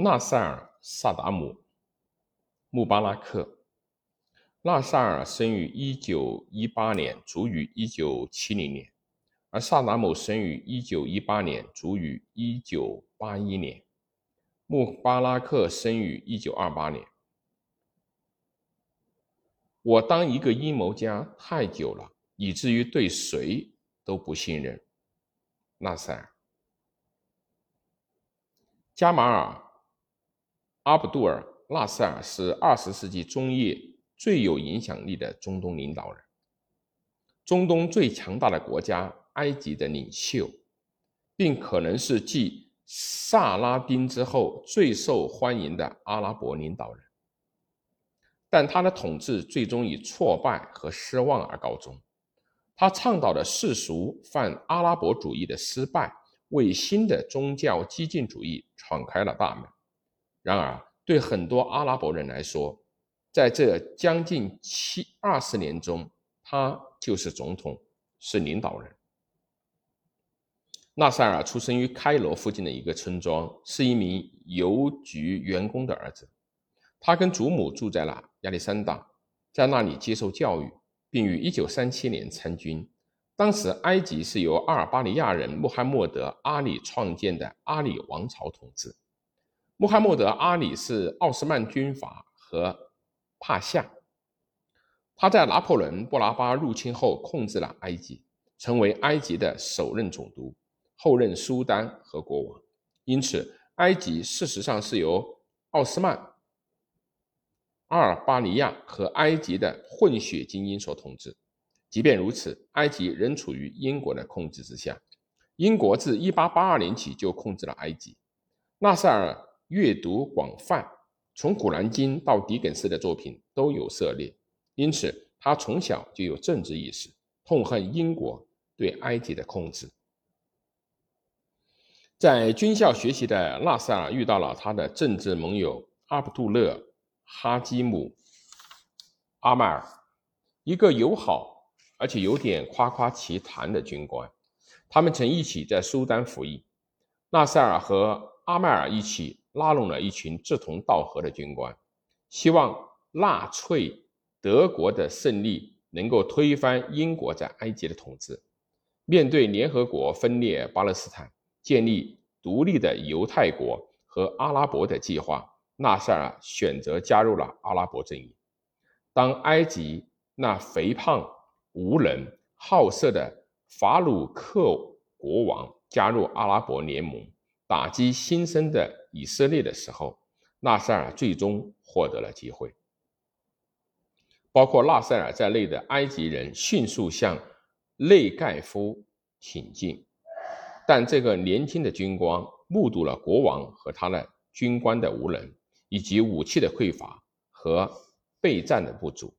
纳赛尔·萨达姆·穆巴拉克。纳赛尔生于1918年，卒于1970年，而萨达姆生于1918年，卒于1981年。穆巴拉克生于1928年。我当一个阴谋家太久了，以至于对谁都不信任。纳赛尔。加马尔·阿卜杜尔·纳赛尔是二十世纪中叶最有影响力的中东领导人，中东最强大的国家埃及的领袖，并可能是继萨拉丁之后最受欢迎的阿拉伯领导人。但他的统治最终以挫败和失望而告终。他倡导的世俗泛阿拉伯主义的失败。为新的宗教激进主义敞开了大门。然而，对很多阿拉伯人来说，在这将近七二十年中，他就是总统，是领导人。纳赛尔出生于开罗附近的一个村庄，是一名邮局员工的儿子。他跟祖母住在了亚历山大，在那里接受教育，并于1937年参军。当时，埃及是由阿尔巴尼亚人穆罕默德·阿里创建的阿里王朝统治。穆罕默德·阿里是奥斯曼军阀和帕夏。他在拿破仑·布拉巴入侵后控制了埃及，成为埃及的首任总督，后任苏丹和国王。因此，埃及事实上是由奥斯曼、阿尔巴尼亚和埃及的混血精英所统治。即便如此，埃及仍处于英国的控制之下。英国自1882年起就控制了埃及。纳赛尔阅读广泛，从《古兰经》到狄更斯的作品都有涉猎，因此他从小就有政治意识，痛恨英国对埃及的控制。在军校学习的纳赛尔遇到了他的政治盟友阿卜杜勒·哈基姆·阿迈尔，一个友好。而且有点夸夸其谈的军官，他们曾一起在苏丹服役。纳赛尔和阿迈尔一起拉拢了一群志同道合的军官，希望纳粹德国的胜利能够推翻英国在埃及的统治。面对联合国分裂巴勒斯坦、建立独立的犹太国和阿拉伯的计划，纳赛尔选择加入了阿拉伯阵营。当埃及那肥胖。无能好色的法鲁克国王加入阿拉伯联盟，打击新生的以色列的时候，纳赛尔最终获得了机会。包括纳赛尔在内的埃及人迅速向内盖夫挺进，但这个年轻的军官目睹了国王和他的军官的无能，以及武器的匮乏和备战的不足。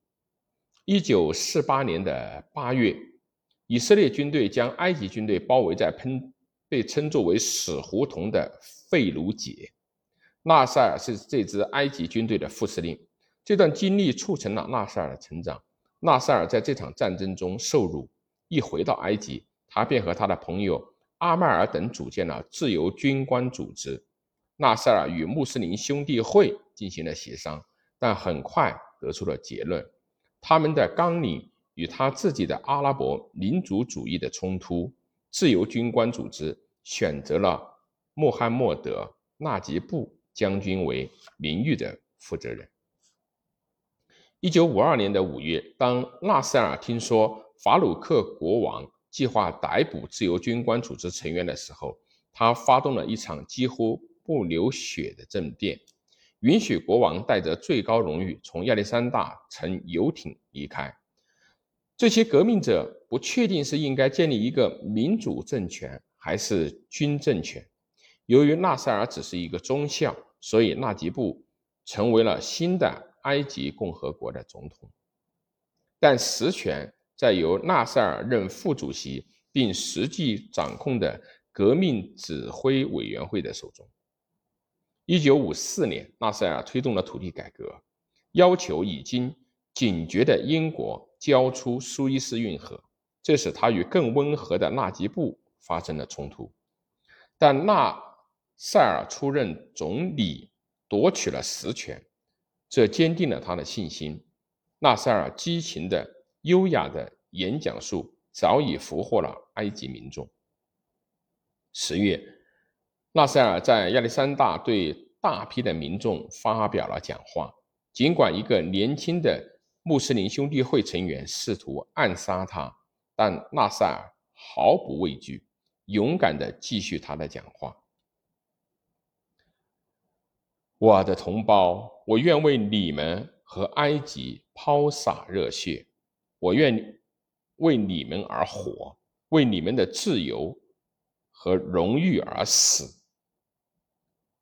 一九四八年的八月，以色列军队将埃及军队包围在喷被称作为“死胡同”的费卢杰。纳赛尔是这支埃及军队的副司令。这段经历促成了纳赛尔的成长。纳赛尔在这场战争中受辱，一回到埃及，他便和他的朋友阿迈尔等组建了自由军官组织。纳赛尔与穆斯林兄弟会进行了协商，但很快得出了结论。他们的纲领与他自己的阿拉伯民族主义的冲突，自由军官组织选择了穆罕默德·纳吉布将军为名誉的负责人。一九五二年的五月，当纳赛尔听说法鲁克国王计划逮捕自由军官组织成员的时候，他发动了一场几乎不流血的政变。允许国王带着最高荣誉从亚历山大乘游艇离开。这些革命者不确定是应该建立一个民主政权还是军政权。由于纳赛尔只是一个中校，所以纳吉布成为了新的埃及共和国的总统。但实权在由纳赛尔任副主席并实际掌控的革命指挥委员会的手中。一九五四年，纳赛尔推动了土地改革，要求已经警觉的英国交出苏伊士运河，这使他与更温和的纳吉布发生了冲突。但纳赛尔出任总理夺取了实权，这坚定了他的信心。纳赛尔激情的、优雅的演讲术早已俘获了埃及民众。十月，纳赛尔在亚历山大对大批的民众发表了讲话。尽管一个年轻的穆斯林兄弟会成员试图暗杀他，但纳赛尔毫不畏惧，勇敢地继续他的讲话。我的同胞，我愿为你们和埃及抛洒热血，我愿为你们而活，为你们的自由和荣誉而死。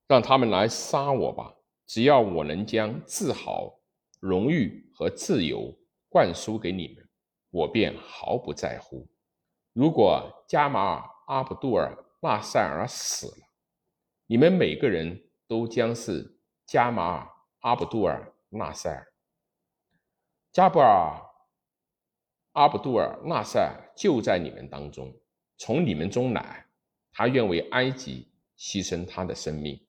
让他们来杀我吧，只要我能将自豪、荣誉和自由灌输给你们，我便毫不在乎。如果加马尔·阿卜杜尔·纳赛尔死了，你们每个人。都将是加马尔·阿卜杜尔·纳赛尔。加布尔·阿卜杜尔·纳赛尔就在你们当中，从你们中来，他愿为埃及牺牲他的生命。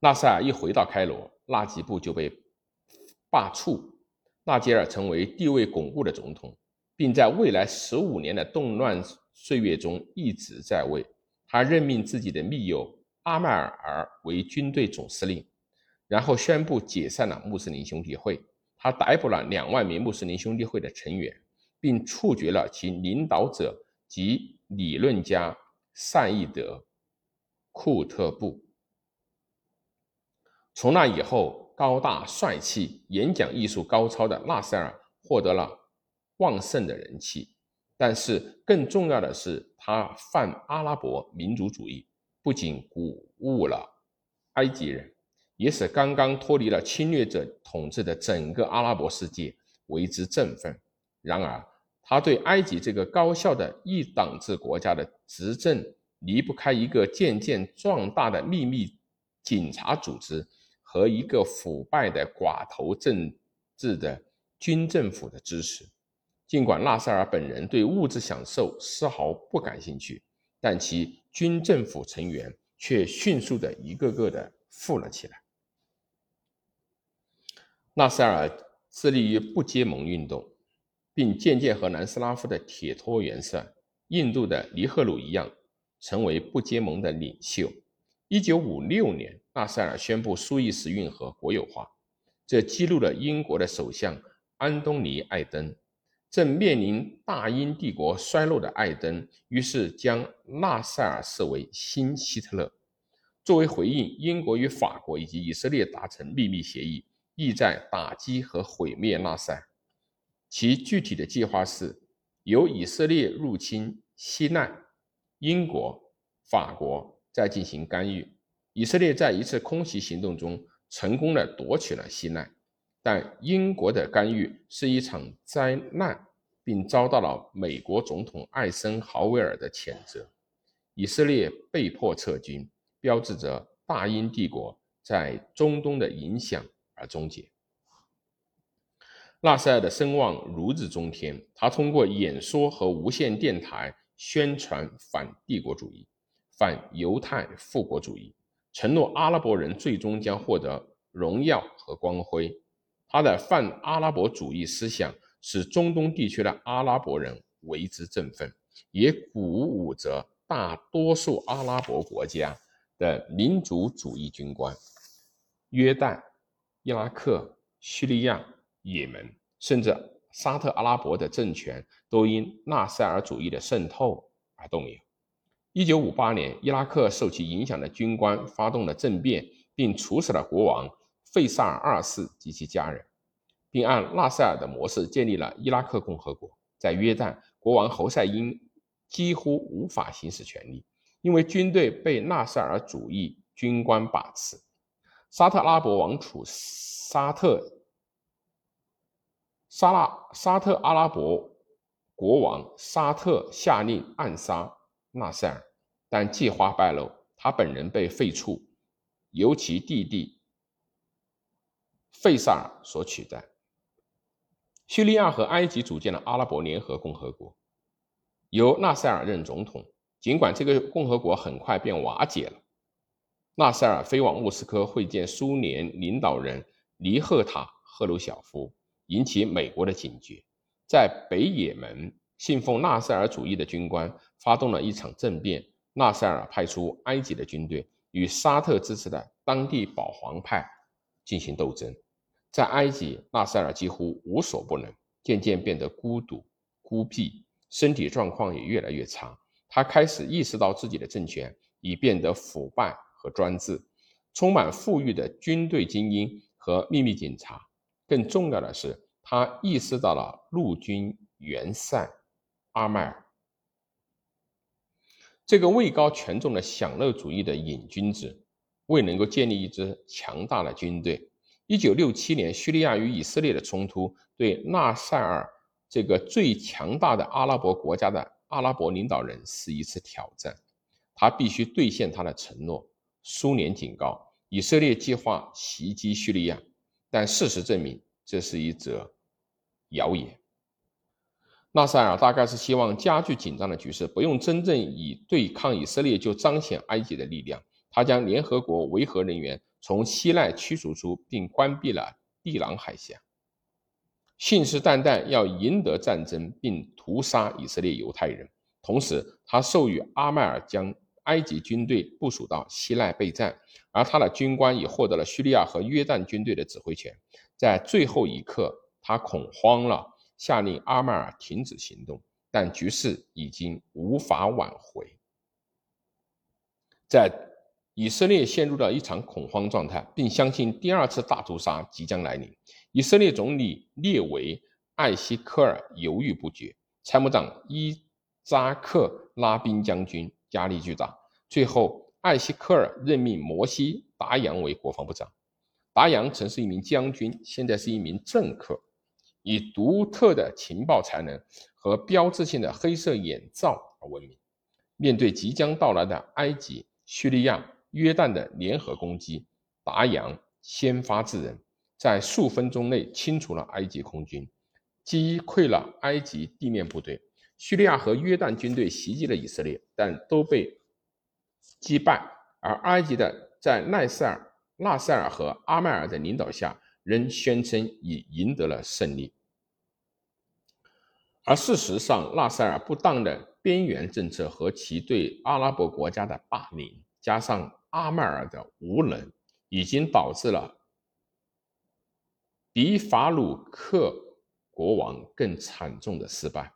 纳赛尔一回到开罗，纳吉布就被罢黜，纳吉尔成为地位巩固的总统，并在未来十五年的动乱岁月中一直在位。他任命自己的密友。阿迈尔为军队总司令，然后宣布解散了穆斯林兄弟会。他逮捕了两万名穆斯林兄弟会的成员，并处决了其领导者及理论家善意德·库特布。从那以后，高大帅气、演讲艺术高超的纳赛尔获得了旺盛的人气。但是，更重要的是，他泛阿拉伯民族主义。不仅鼓舞了埃及人，也使刚刚脱离了侵略者统治的整个阿拉伯世界为之振奋。然而，他对埃及这个高效的一党制国家的执政离不开一个渐渐壮大的秘密警察组织和一个腐败的寡头政治的军政府的支持。尽管纳赛尔本人对物质享受丝毫不感兴趣。但其军政府成员却迅速的一个个的富了起来。纳赛尔致力于不结盟运动，并渐渐和南斯拉夫的铁托元帅印度的尼赫鲁一样，成为不结盟的领袖。一九五六年，纳赛尔宣布苏伊士运河国有化，这激怒了英国的首相安东尼·艾登。正面临大英帝国衰落的艾登，于是将纳赛尔视为新希特勒。作为回应，英国与法国以及以色列达成秘密协议，意在打击和毁灭纳赛尔。其具体的计划是由以色列入侵西奈，英国、法国再进行干预。以色列在一次空袭行动中成功的夺取了西奈，但英国的干预是一场灾难。并遭到了美国总统艾森豪威尔的谴责，以色列被迫撤军，标志着大英帝国在中东的影响而终结。纳赛尔的声望如日中天，他通过演说和无线电台宣传反帝国主义、反犹太复国主义，承诺阿拉伯人最终将获得荣耀和光辉。他的泛阿拉伯主义思想。使中东地区的阿拉伯人为之振奋，也鼓舞着大多数阿拉伯国家的民族主义军官。约旦、伊拉克、叙利亚、也门，甚至沙特阿拉伯的政权，都因纳赛尔主义的渗透而动摇。一九五八年，伊拉克受其影响的军官发动了政变，并处死了国王费萨尔二世及其家人。并按纳赛尔的模式建立了伊拉克共和国。在约旦，国王侯赛因几乎无法行使权力，因为军队被纳赛尔主义军官把持。沙特阿拉伯王储沙特沙拉沙特阿拉伯国王沙特下令暗杀纳赛尔，但计划败露，他本人被废黜，由其弟弟费萨尔所取代。叙利亚和埃及组建了阿拉伯联合共和国，由纳赛尔任总统。尽管这个共和国很快便瓦解了，纳赛尔飞往莫斯科会见苏联领导人尼赫塔·赫鲁晓夫，引起美国的警觉。在北也门，信奉纳赛尔主义的军官发动了一场政变。纳赛尔派出埃及的军队与沙特支持的当地保皇派进行斗争。在埃及，纳赛尔几乎无所不能，渐渐变得孤独、孤僻，身体状况也越来越差。他开始意识到自己的政权已变得腐败和专制，充满富裕的军队精英和秘密警察。更重要的是，他意识到了陆军元帅阿迈尔这个位高权重的享乐主义的瘾君子，未能够建立一支强大的军队。一九六七年，叙利亚与以色列的冲突对纳赛尔这个最强大的阿拉伯国家的阿拉伯领导人是一次挑战。他必须兑现他的承诺。苏联警告以色列计划袭击叙利亚，但事实证明这是一则谣言。纳赛尔大概是希望加剧紧张的局势，不用真正以对抗以色列就彰显埃及的力量。他将联合国维和人员。从西奈驱逐出，并关闭了地朗海峡，信誓旦旦要赢得战争，并屠杀以色列犹太人。同时，他授予阿迈尔将埃及军队部署到西奈备战，而他的军官也获得了叙利亚和约旦军队的指挥权。在最后一刻，他恐慌了，下令阿迈尔停止行动，但局势已经无法挽回。在以色列陷入了一场恐慌状态，并相信第二次大屠杀即将来临。以色列总理列维·艾希科尔犹豫不决，参谋长伊扎克·拉宾将军压力巨大。最后，艾希科尔任命摩西·达扬为国防部长。达扬曾是一名将军，现在是一名政客，以独特的情报才能和标志性的黑色眼罩而闻名。面对即将到来的埃及、叙利亚，约旦的联合攻击，达扬先发制人，在数分钟内清除了埃及空军，击溃了埃及地面部队。叙利亚和约旦军队袭击了以色列，但都被击败。而埃及的在奈塞尔、纳塞尔和阿迈尔的领导下，仍宣称已赢得了胜利。而事实上，纳塞尔不当的边缘政策和其对阿拉伯国家的霸凌，加上阿迈尔的无能，已经导致了比法鲁克国王更惨重的失败。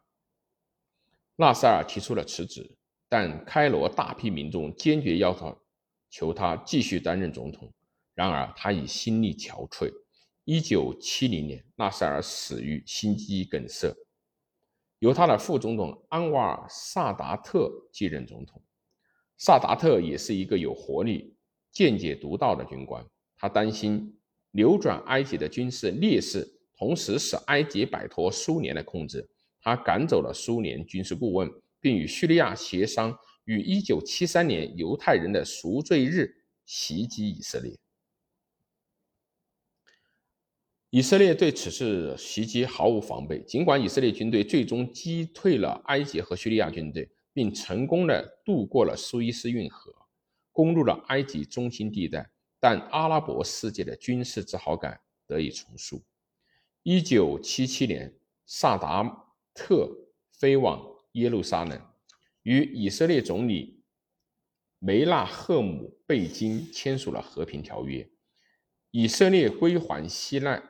纳赛尔提出了辞职，但开罗大批民众坚决要求求他继续担任总统。然而，他已心力憔悴。一九七零年，纳赛尔死于心肌梗塞，由他的副总统安瓦尔·萨达特继任总统。萨达特也是一个有活力、见解独到的军官。他担心扭转埃及的军事劣势，同时使埃及摆脱苏联的控制。他赶走了苏联军事顾问，并与叙利亚协商，于1973年犹太人的赎罪日袭击以色列。以色列对此次袭击毫无防备，尽管以色列军队最终击退了埃及和叙利亚军队。并成功的渡过了苏伊士运河，攻入了埃及中心地带，但阿拉伯世界的军事自豪感得以重塑。一九七七年，萨达特飞往耶路撒冷，与以色列总理梅纳赫姆·贝金签署了和平条约，以色列归还西奈，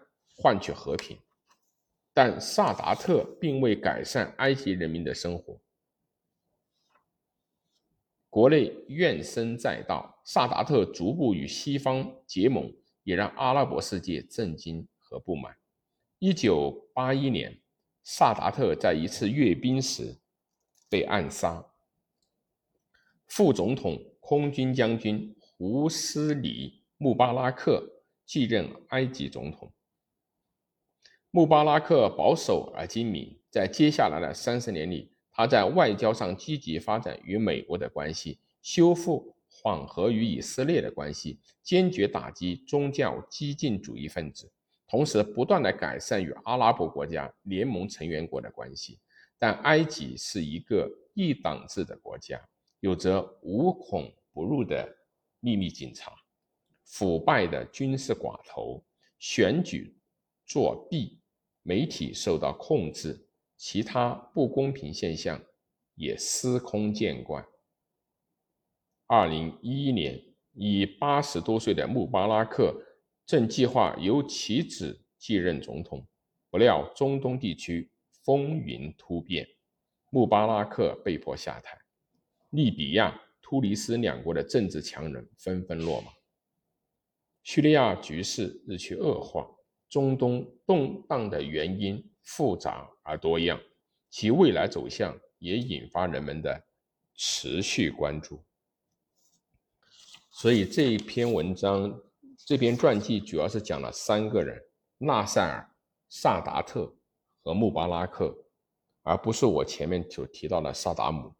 换取和平。但萨达特并未改善埃及人民的生活。国内怨声载道，萨达特逐步与西方结盟，也让阿拉伯世界震惊和不满。一九八一年，萨达特在一次阅兵时被暗杀，副总统、空军将军胡斯里·穆巴拉克继任埃及总统。穆巴拉克保守而精明，在接下来的三十年里。他在外交上积极发展与美国的关系，修复缓和与以色列的关系，坚决打击宗教激进主义分子，同时不断的改善与阿拉伯国家联盟成员国的关系。但埃及是一个一党制的国家，有着无孔不入的秘密警察、腐败的军事寡头、选举作弊、媒体受到控制，其他不公平现象也司空见惯。二零一一年，已八十多岁的穆巴拉克正计划由其子继任总统，不料中东地区风云突变，穆巴拉克被迫下台。利比亚、突尼斯两国的政治强人纷纷落马，叙利亚局势日趋恶化，中东动荡的原因复杂而多样，其未来走向也引发人们的持续关注。所以这一篇文章、这篇传记主要是讲了三个人：纳赛尔、萨达特和穆巴拉克，而不是我前面所提到的萨达姆。